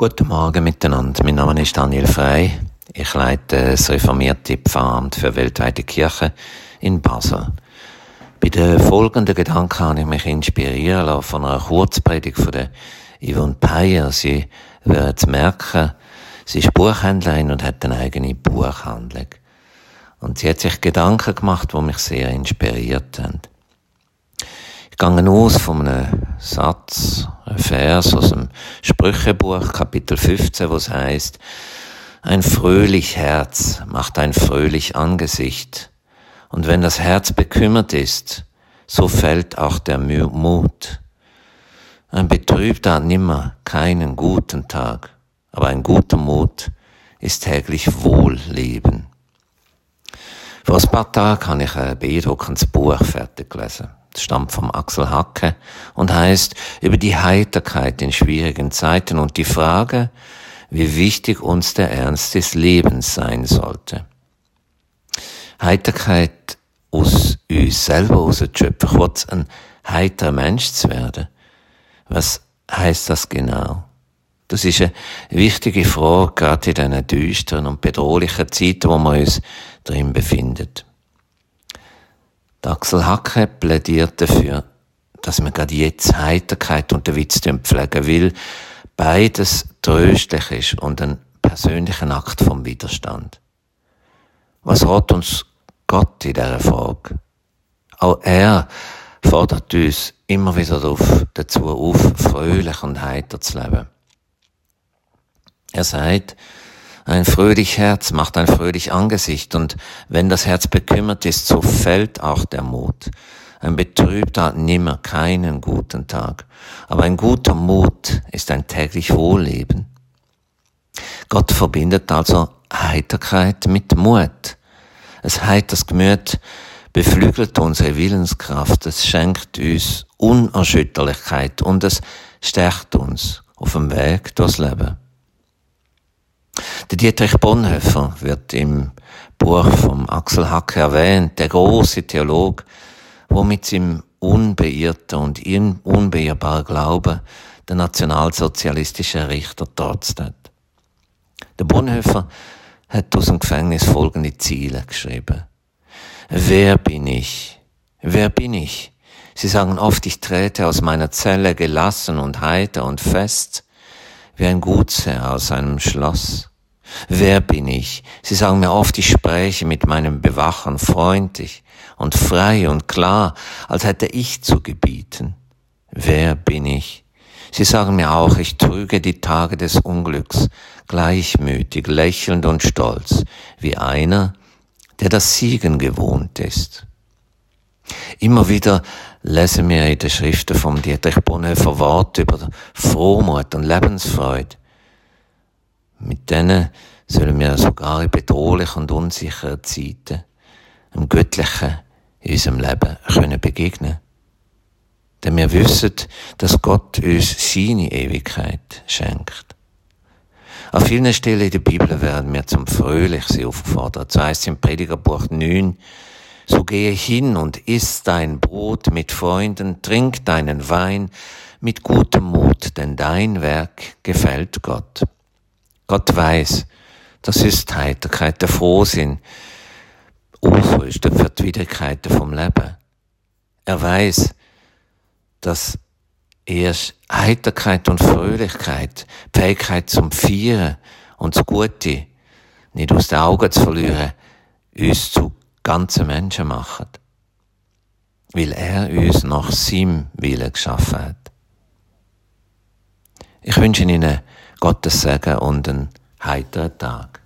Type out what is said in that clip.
Guten Morgen miteinander. Mein Name ist Daniel Frey. Ich leite das reformierte Pfarramt für weltweite Kirche in Basel. Bei den folgenden Gedanken habe ich mich inspirieren lassen von einer Kurzpredigt von der Yvonne Peyer. Sie werden merken, sie ist Buchhändlerin und hat eine eigene Buchhandlung. Und sie hat sich Gedanken gemacht, die mich sehr inspiriert haben. Gehe aus von einem Satz, ein Vers aus dem Sprüchebuch, Kapitel 15, wo es heißt, ein fröhlich Herz macht ein fröhlich Angesicht. Und wenn das Herz bekümmert ist, so fällt auch der Mut. Ein Betrübter hat nimmer keinen guten Tag, aber ein guter Mut ist täglich Wohlleben. Vor ein paar Tagen habe ich ein beeindruckendes Buch fertig gelesen. Stammt vom Axel Hacke und heißt über die Heiterkeit in schwierigen Zeiten und die Frage, wie wichtig uns der Ernst des Lebens sein Heiterkeit aus uns selber rauszuschöpfen, kurz ein heiterer Mensch zu werden. Was heißt das genau? Das ist eine wichtige Frage, gerade in diesen düsteren und bedrohlichen Zeiten, wo wir uns drin befinden. Axel Hacke plädiert dafür, dass man gerade jetzt Heiterkeit und den Witz pflegen will, beides tröstlich ist und ein persönlicher Akt vom Widerstand. Was hat uns Gott in dieser Frage? Auch er fordert uns immer wieder auf, dazu auf, fröhlich und heiter zu leben. Er sagt, ein fröhlich Herz macht ein fröhlich Angesicht und wenn das Herz bekümmert ist, so fällt auch der Mut. Ein Betrübter hat nimmer keinen guten Tag, aber ein guter Mut ist ein täglich Wohlleben. Gott verbindet also Heiterkeit mit Mut. Es heiters Gemüt beflügelt unsere Willenskraft, es schenkt uns Unerschütterlichkeit und es stärkt uns auf dem Weg durchs Leben. Der Dietrich Bonhoeffer wird im Buch vom Axel Hacke erwähnt, der große Theolog, wo mit seinem unbeirrten und unbeirrbaren Glauben der nationalsozialistische Richter trotzt hat. Der Bonhoeffer hat aus dem Gefängnis folgende Ziele geschrieben. Wer bin ich? Wer bin ich? Sie sagen oft, ich trete aus meiner Zelle gelassen und heiter und fest, wie ein Gutsherr aus einem Schloss. Wer bin ich? Sie sagen mir oft, ich spreche mit meinem Bewachen freundlich und frei und klar, als hätte ich zu gebieten. Wer bin ich? Sie sagen mir auch, ich trüge die Tage des Unglücks, gleichmütig, lächelnd und stolz, wie einer, der das Siegen gewohnt ist. Immer wieder lesen wir in den Schriften vom Dietrich Bonhoeffer Worte über Frohmut und Lebensfreude. Mit denen sollen wir sogar in bedrohlichen und unsicheren Zeiten dem Göttlichen in unserem Leben können begegnen Denn wir wissen, dass Gott uns seine Ewigkeit schenkt. An vielen Stellen in der Bibel werden wir zum Fröhlichsein aufgefordert. So heißt es im Predigerbuch 9, so gehe hin und iss dein Brot mit Freunden, trink deinen Wein mit gutem Mut, denn dein Werk gefällt Gott. Gott weiß, das ist Heiterkeit, der Frohsinn, Ausrüsten für die Widrigkeiten vom Leben. Er weiß, dass erst Heiterkeit und Fröhlichkeit, Fähigkeit zum Feiern und das Gute nicht aus den Augen zu verlieren, uns zu ganzen Menschen machen. Weil er uns nach seinem Willen geschaffen hat. Ich wünsche Ihnen Gottes Segen und einen heiteren Tag.